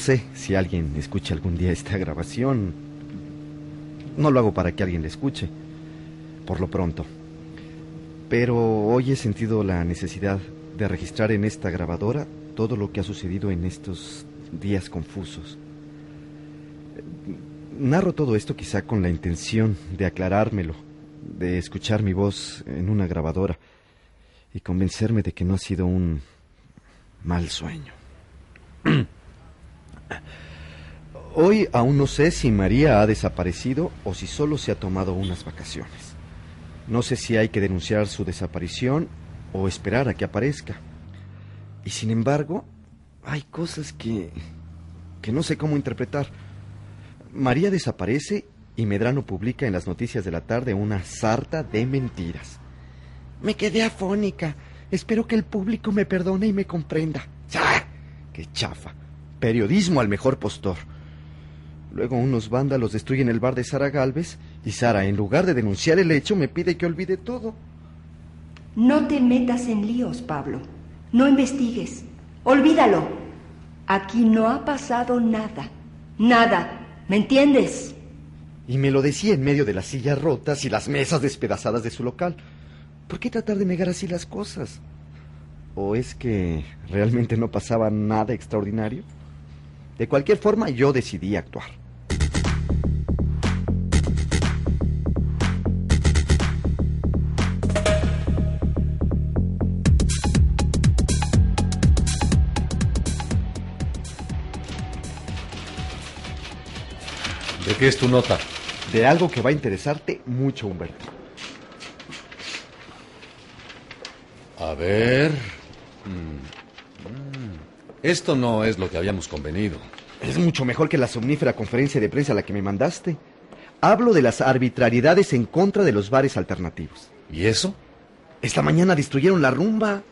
Sé si alguien escucha algún día esta grabación. No lo hago para que alguien la escuche, por lo pronto. Pero hoy he sentido la necesidad de registrar en esta grabadora todo lo que ha sucedido en estos días confusos. Narro todo esto quizá con la intención de aclarármelo, de escuchar mi voz en una grabadora y convencerme de que no ha sido un mal sueño. Hoy aún no sé si María ha desaparecido o si solo se ha tomado unas vacaciones. No sé si hay que denunciar su desaparición o esperar a que aparezca. Y sin embargo, hay cosas que que no sé cómo interpretar. María desaparece y Medrano publica en las noticias de la tarde una sarta de mentiras. Me quedé afónica. Espero que el público me perdone y me comprenda. ¡Ah! ¡Qué chafa! Periodismo al mejor postor. Luego unos vándalos destruyen el bar de Sara Galvez y Sara, en lugar de denunciar el hecho, me pide que olvide todo. No te metas en líos, Pablo. No investigues. Olvídalo. Aquí no ha pasado nada. Nada. ¿Me entiendes? Y me lo decía en medio de las sillas rotas y las mesas despedazadas de su local. ¿Por qué tratar de negar así las cosas? ¿O es que realmente no pasaba nada extraordinario? De cualquier forma, yo decidí actuar. ¿De qué es tu nota? De algo que va a interesarte mucho, Humberto. A ver. Mm. Esto no es lo que habíamos convenido. Es mucho mejor que la somnífera conferencia de prensa a la que me mandaste. Hablo de las arbitrariedades en contra de los bares alternativos. ¿Y eso? Esta mañana destruyeron la rumba.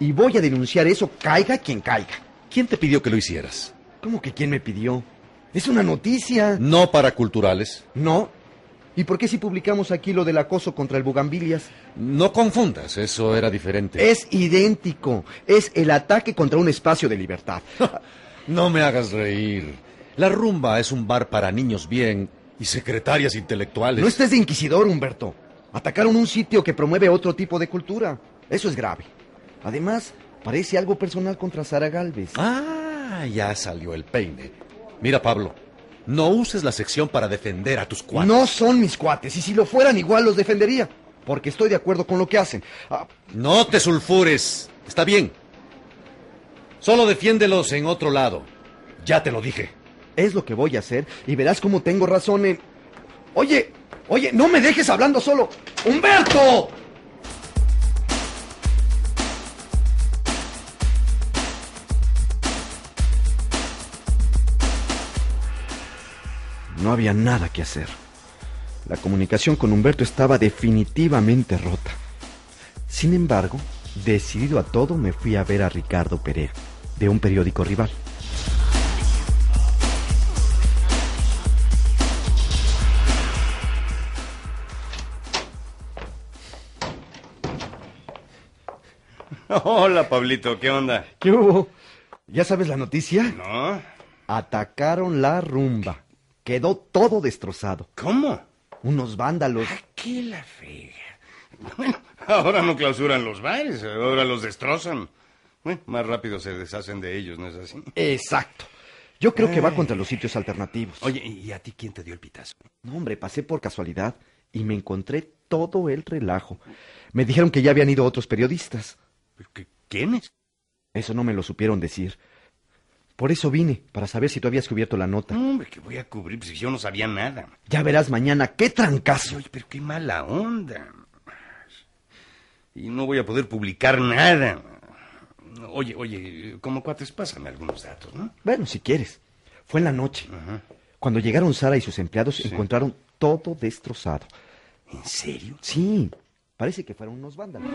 Y voy a denunciar eso, caiga quien caiga. ¿Quién te pidió que lo hicieras? ¿Cómo que quién me pidió? Es una noticia. No para culturales. No. ¿Y por qué si publicamos aquí lo del acoso contra el Bugambilias? No confundas, eso era diferente. Es idéntico. Es el ataque contra un espacio de libertad. No me hagas reír. La rumba es un bar para niños bien y secretarias intelectuales. No estés de inquisidor, Humberto. Atacaron un sitio que promueve otro tipo de cultura. Eso es grave. Además, parece algo personal contra Sara Galvez. Ah, ya salió el peine. Mira, Pablo, no uses la sección para defender a tus cuates. No son mis cuates, y si lo fueran igual los defendería. Porque estoy de acuerdo con lo que hacen. Ah, No te sulfures. Está bien. Solo defiéndelos en otro lado. Ya te lo dije. es lo que voy a hacer y verás cómo tengo razón en... Oye, oye, no me dejes hablando solo. ¡Humberto! No había nada que hacer. La comunicación con Humberto estaba definitivamente rota. Sin embargo, decidido a todo, me fui a ver a Ricardo Perea, de un periódico rival. Hola, Pablito, ¿qué onda? ¿Qué hubo? ¿Ya sabes la noticia? ¿No? Atacaron la rumba. Quedó todo destrozado. ¿Cómo? Unos vándalos. ¿Qué la fega? Bueno, ahora no clausuran los bares, ahora los destrozan. Bueno, más rápido se deshacen de ellos, ¿no es así? Exacto. Yo creo que va contra los sitios alternativos. Oye, ¿y a ti quién te dio el pitazo? No, hombre, pasé por casualidad y me encontré todo el relajo. Me dijeron que ya habían ido otros periodistas. ¿Qué- ¿Quiénes? Eso no me lo supieron decir. Por eso vine, para saber si tú habías cubierto la nota. Hombre, que voy a cubrir pues, si yo no sabía nada. Ya verás mañana qué trancazo. Oye, pero qué mala onda. Y no voy a poder publicar nada. Oye, oye, como cuates, pásame algunos datos, ¿no? Bueno, si quieres. Fue en la noche. Ajá. Cuando llegaron Sara y sus empleados, encontraron todo destrozado. ¿En serio? Sí, parece que fueron unos vándalos.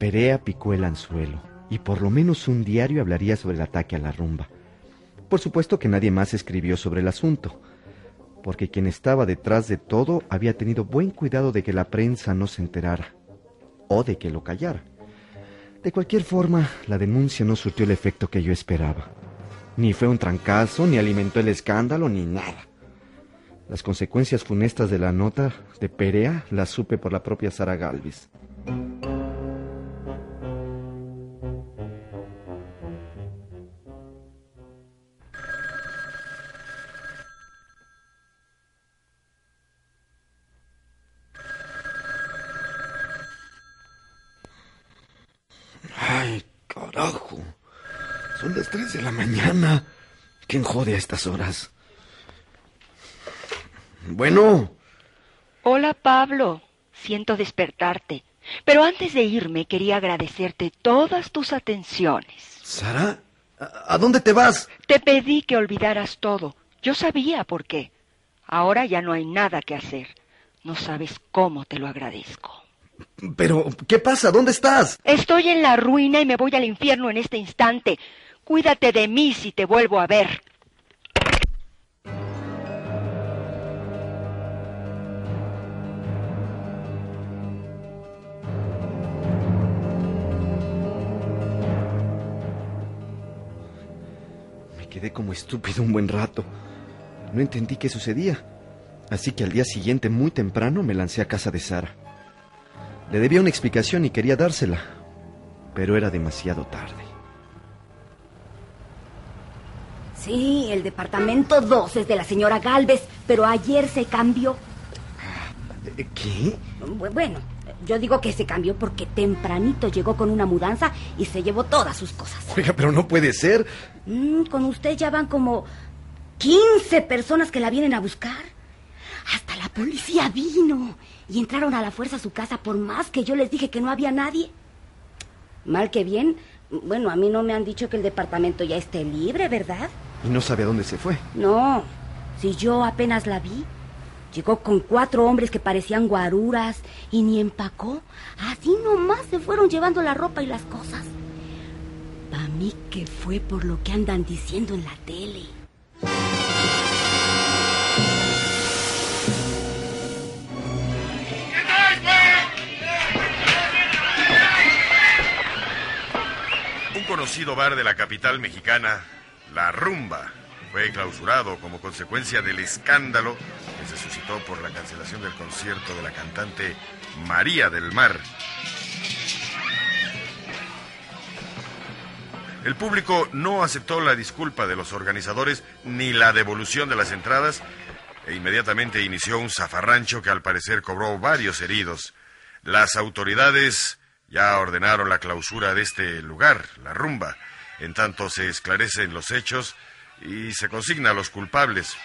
Perea picó el anzuelo y por lo menos un diario hablaría sobre el ataque a la rumba. Por supuesto que nadie más escribió sobre el asunto, porque quien estaba detrás de todo había tenido buen cuidado de que la prensa no se enterara o de que lo callara. De cualquier forma, la denuncia no surtió el efecto que yo esperaba. Ni fue un trancazo, ni alimentó el escándalo, ni nada. Las consecuencias funestas de la nota de Perea las supe por la propia Sara Galvis. Las tres de la mañana. ¿Quién jode a estas horas? Bueno, Hola, Pablo. Siento despertarte. Pero antes de irme quería agradecerte todas tus atenciones. Sara, ¿a, a dónde te vas? Te pedí que olvidaras todo. Yo sabía por qué. Ahora ya no hay nada que hacer. No sabes cómo te lo agradezco. Pero, ¿qué pasa? ¿Dónde estás? Estoy en la ruina y me voy al infierno en este instante. Cuídate de mí si te vuelvo a ver. Me quedé como estúpido un buen rato. No entendí qué sucedía. Así que al día siguiente, muy temprano, me lancé a casa de Sara. Le debía una explicación y quería dársela. Pero era demasiado tarde. Sí, el departamento 2 es de la señora Galvez, pero ayer se cambió. Eh, ¿Qué? Bu- Bueno, yo digo que se cambió porque tempranito llegó con una mudanza y se llevó todas sus cosas. Oiga, pero no puede ser. Mm, con usted ya van como 15 personas que la vienen a buscar. Hasta la policía vino y entraron a la fuerza a su casa por más que yo les dije que no había nadie. Mal que bien, bueno, a mí no me han dicho que el departamento ya esté libre, ¿verdad? Y no sabe a dónde se fue. No, si yo apenas la vi. Llegó con cuatro hombres que parecían guaruras y ni empacó. Así nomás se fueron llevando la ropa y las cosas. Pa' mí que fue por lo que andan diciendo en la tele. Un conocido bar de la capital mexicana, La Rumba, fue clausurado como consecuencia del escándalo que se suscitó por la cancelación del concierto de la cantante María del Mar. El público no aceptó la disculpa de los organizadores ni la devolución de las entradas e inmediatamente inició un zafarrancho que al parecer cobró varios heridos. Las autoridades ya ordenaron la clausura de este lugar, la rumba. En tanto se esclarecen los hechos y se consigna a los culpables.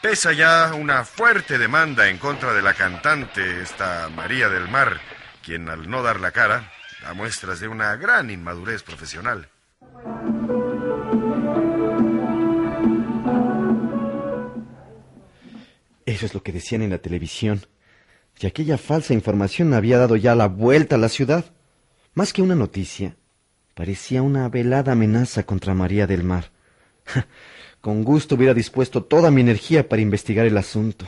Pesa ya una fuerte demanda en contra de la cantante, esta María del Mar, quien al no dar la cara da muestras de una gran inmadurez profesional. Eso es lo que decían en la televisión. Y aquella falsa información había dado ya la vuelta a la ciudad. Más que una noticia, parecía una velada amenaza contra María del Mar. Con gusto hubiera dispuesto toda mi energía para investigar el asunto.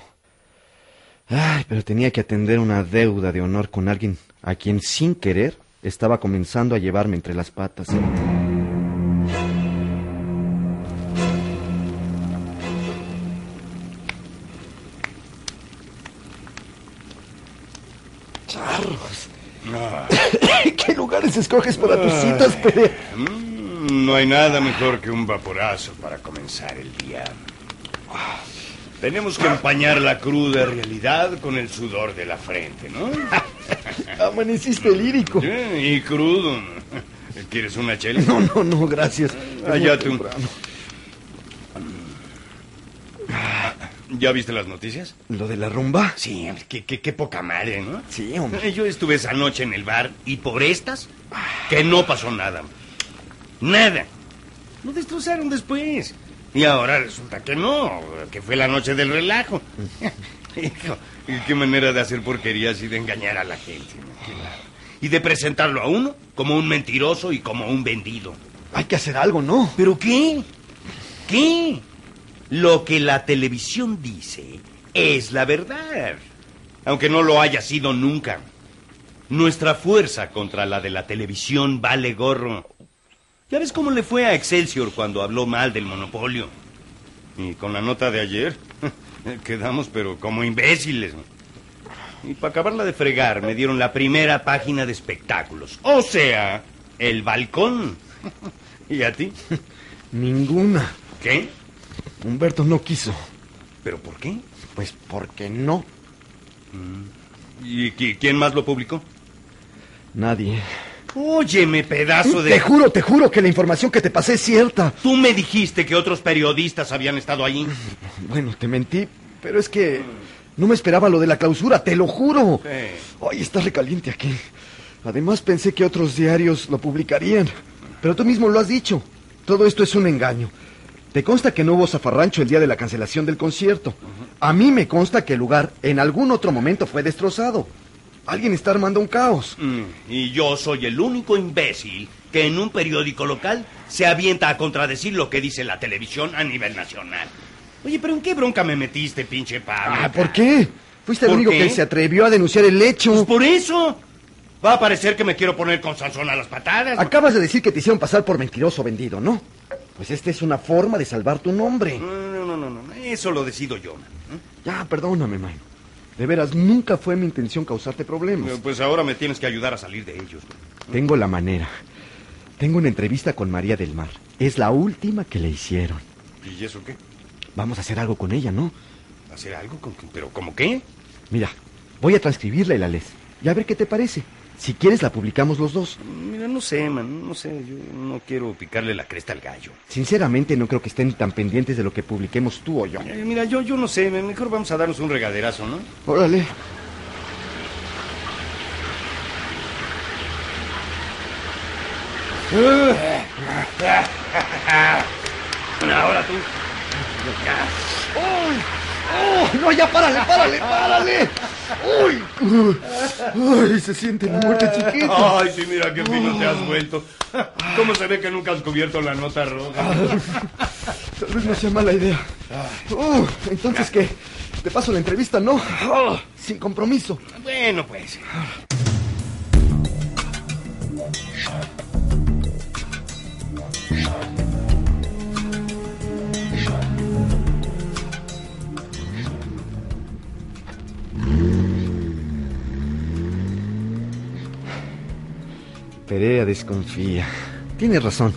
Ay, pero tenía que atender una deuda de honor con alguien a quien sin querer estaba comenzando a llevarme entre las patas bizarros. Ah, ¿Qué lugares escoges para tus citas, Perea? mm, no hay nada mejor que un vaporazo para comenzar el día. Tenemos que empañar la cruda realidad con el sudor de la frente, ¿no? Amaneciste lírico. Sí, Y crudo. ¿Quieres una chela? No, no, no, gracias. Allá tú. temprano. ¿Ya viste las noticias? ¿Lo de la rumba? Sí, qué, qué- qué poca madre, ¿no? Sí, hombre. Yo estuve esa noche en el bar y por estas, que no pasó nada. Nada. Lo destrozaron después. Y ahora resulta que no, que fue la noche del relajo. Hijo, y qué manera de hacer porquerías y de engañar a la gente. Y de presentarlo a uno como un mentiroso y como un vendido. Hay que hacer algo, ¿no? ¿Pero qué? ¿Qué? Lo que la televisión dice es la verdad, aunque no lo haya sido nunca. Nuestra fuerza contra la de la televisión vale gorro. ¿Ya ves cómo le fue a Excelsior cuando habló mal del monopolio? Y con la nota de ayer, quedamos pero como imbéciles. Y para acabarla de fregar, me dieron la primera página de espectáculos. O sea, el balcón. ¿Y a ti? Ninguna. ¿Qué? Humberto no quiso. ¿Pero por qué? Pues porque no. ¿Y qui- quién más lo publicó? Nadie. Óyeme, pedazo de... Te juro, te juro que la información que te pasé es cierta. Tú me dijiste que otros periodistas habían estado allí. Bueno, te mentí, pero es que no me esperaba lo de la clausura, te lo juro. Eh, Ay, está recaliente aquí. Además pensé que otros diarios lo publicarían. Pero tú mismo lo has dicho. Todo esto es un engaño. Te consta que no hubo zafarrancho el día de la cancelación del concierto. A mí me consta que el lugar en algún otro momento fue destrozado. Alguien está armando un caos. mm, y yo soy el único imbécil que en un periódico local se avienta a contradecir lo que dice la televisión a nivel nacional. Oye, pero ¿en qué bronca me metiste, pinche Pablo? Ah, ¿por qué? Fuiste el ¿Por único qué? que se atrevió a denunciar el hecho. Pues por eso. Va a parecer que me quiero poner con Sansón a las patadas. Acabas de decir que te hicieron pasar por mentiroso vendido, ¿no? Pues esta es una forma de salvar tu nombre. No, no, no, no, no, eso lo decido yo. ¿eh? Ya, perdóname, man. De veras, nunca fue mi intención causarte problemas. Pues ahora me tienes que ayudar a salir de ellos. Tengo la manera. Tengo una entrevista con María del Mar. Es la última que le hicieron. ¿Y eso qué? Vamos a hacer algo con ella, ¿no? ¿Hacer algo? con- ¿Pero cómo qué? Mira, voy a transcribirla y la lees. Y a ver qué te parece. Si quieres, la publicamos los dos. Mira, no sé, man, no sé. Yo no quiero picarle la cresta al gallo. Sinceramente, no creo que estén tan pendientes de lo que publiquemos tú o yo. Eh, mira, yo, yo no sé. Mejor vamos a darnos un regaderazo, ¿no? Órale. Ahora tú. ¡Oh! ¡No, ya párale, párale, párale! ¡Uy! ¡Uy! Se siente la muerte chiquita. Ay, sí, mira qué fino te has vuelto. ¿Cómo se ve que nunca has cubierto la nota roja? Tal vez no sea mala idea. Uh, entonces, ¿qué? Te paso la entrevista, ¿no? Oh, sin compromiso. Bueno, pues. Perea desconfía. Tiene razón.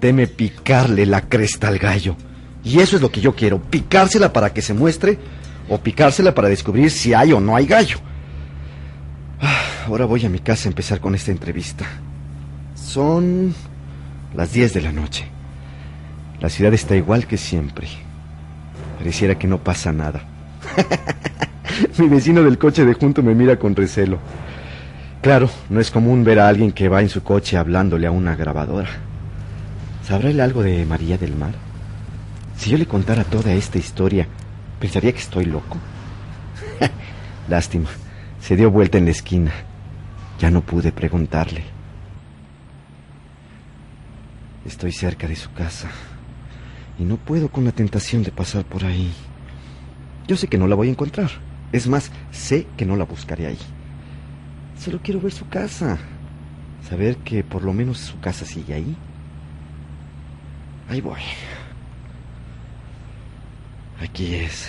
Teme picarle la cresta al gallo. Y eso es lo que yo quiero. Picársela para que se muestre o picársela para descubrir si hay o no hay gallo. Ah, Ahora voy a mi casa a empezar con esta entrevista. Son las 10 de la noche. La ciudad está igual que siempre. Pareciera que no pasa nada. Mi vecino del coche de junto me mira con recelo. Claro, no es común ver a alguien que va en su coche hablándole a una grabadora. ¿Sabrá él algo de María del Mar? Si yo le contara toda esta historia, ¿pensaría que estoy loco? Lástima, se dio vuelta en la esquina. Ya no pude preguntarle. Estoy cerca de su casa y no puedo con la tentación de pasar por ahí. Yo sé que no la voy a encontrar. Es más, sé que no la buscaré ahí. Solo quiero ver su casa. Saber que por lo menos su casa sigue ahí. Ahí voy. Aquí es.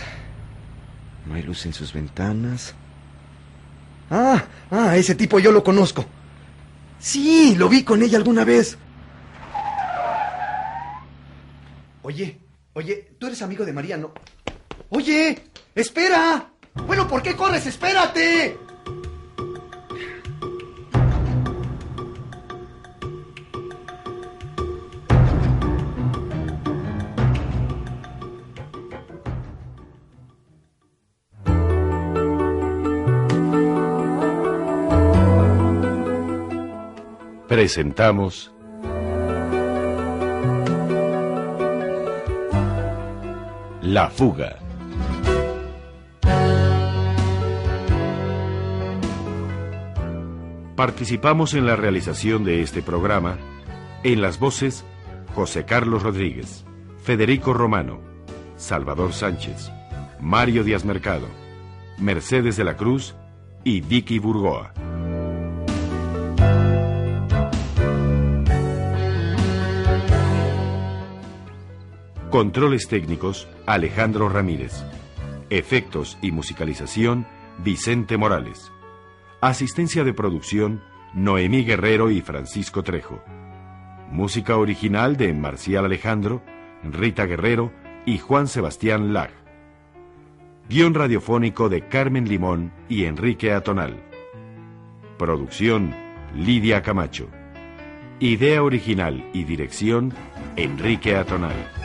No hay luz en sus ventanas. Ah, Ah, ese tipo yo lo conozco. Sí, lo vi con ella alguna vez. Oye, oye, tú eres amigo de María, ¿no? Oye, espera. Bueno, ¿por qué corres? Espérate. Presentamos La fuga. Participamos en la realización de este programa en las voces José Carlos Rodríguez, Federico Romano, Salvador Sánchez, Mario Díaz Mercado, Mercedes de la Cruz y Vicky Burgoa. Controles técnicos, Alejandro Ramírez. Efectos y musicalización, Vicente Morales. Asistencia de producción, Noemí Guerrero y Francisco Trejo. Música original de Marcial Alejandro, Rita Guerrero y Juan Sebastián Lag. Guión radiofónico de Carmen Limón y Enrique Atonal. Producción, Lidia Camacho. Idea original y dirección, Enrique Atonal.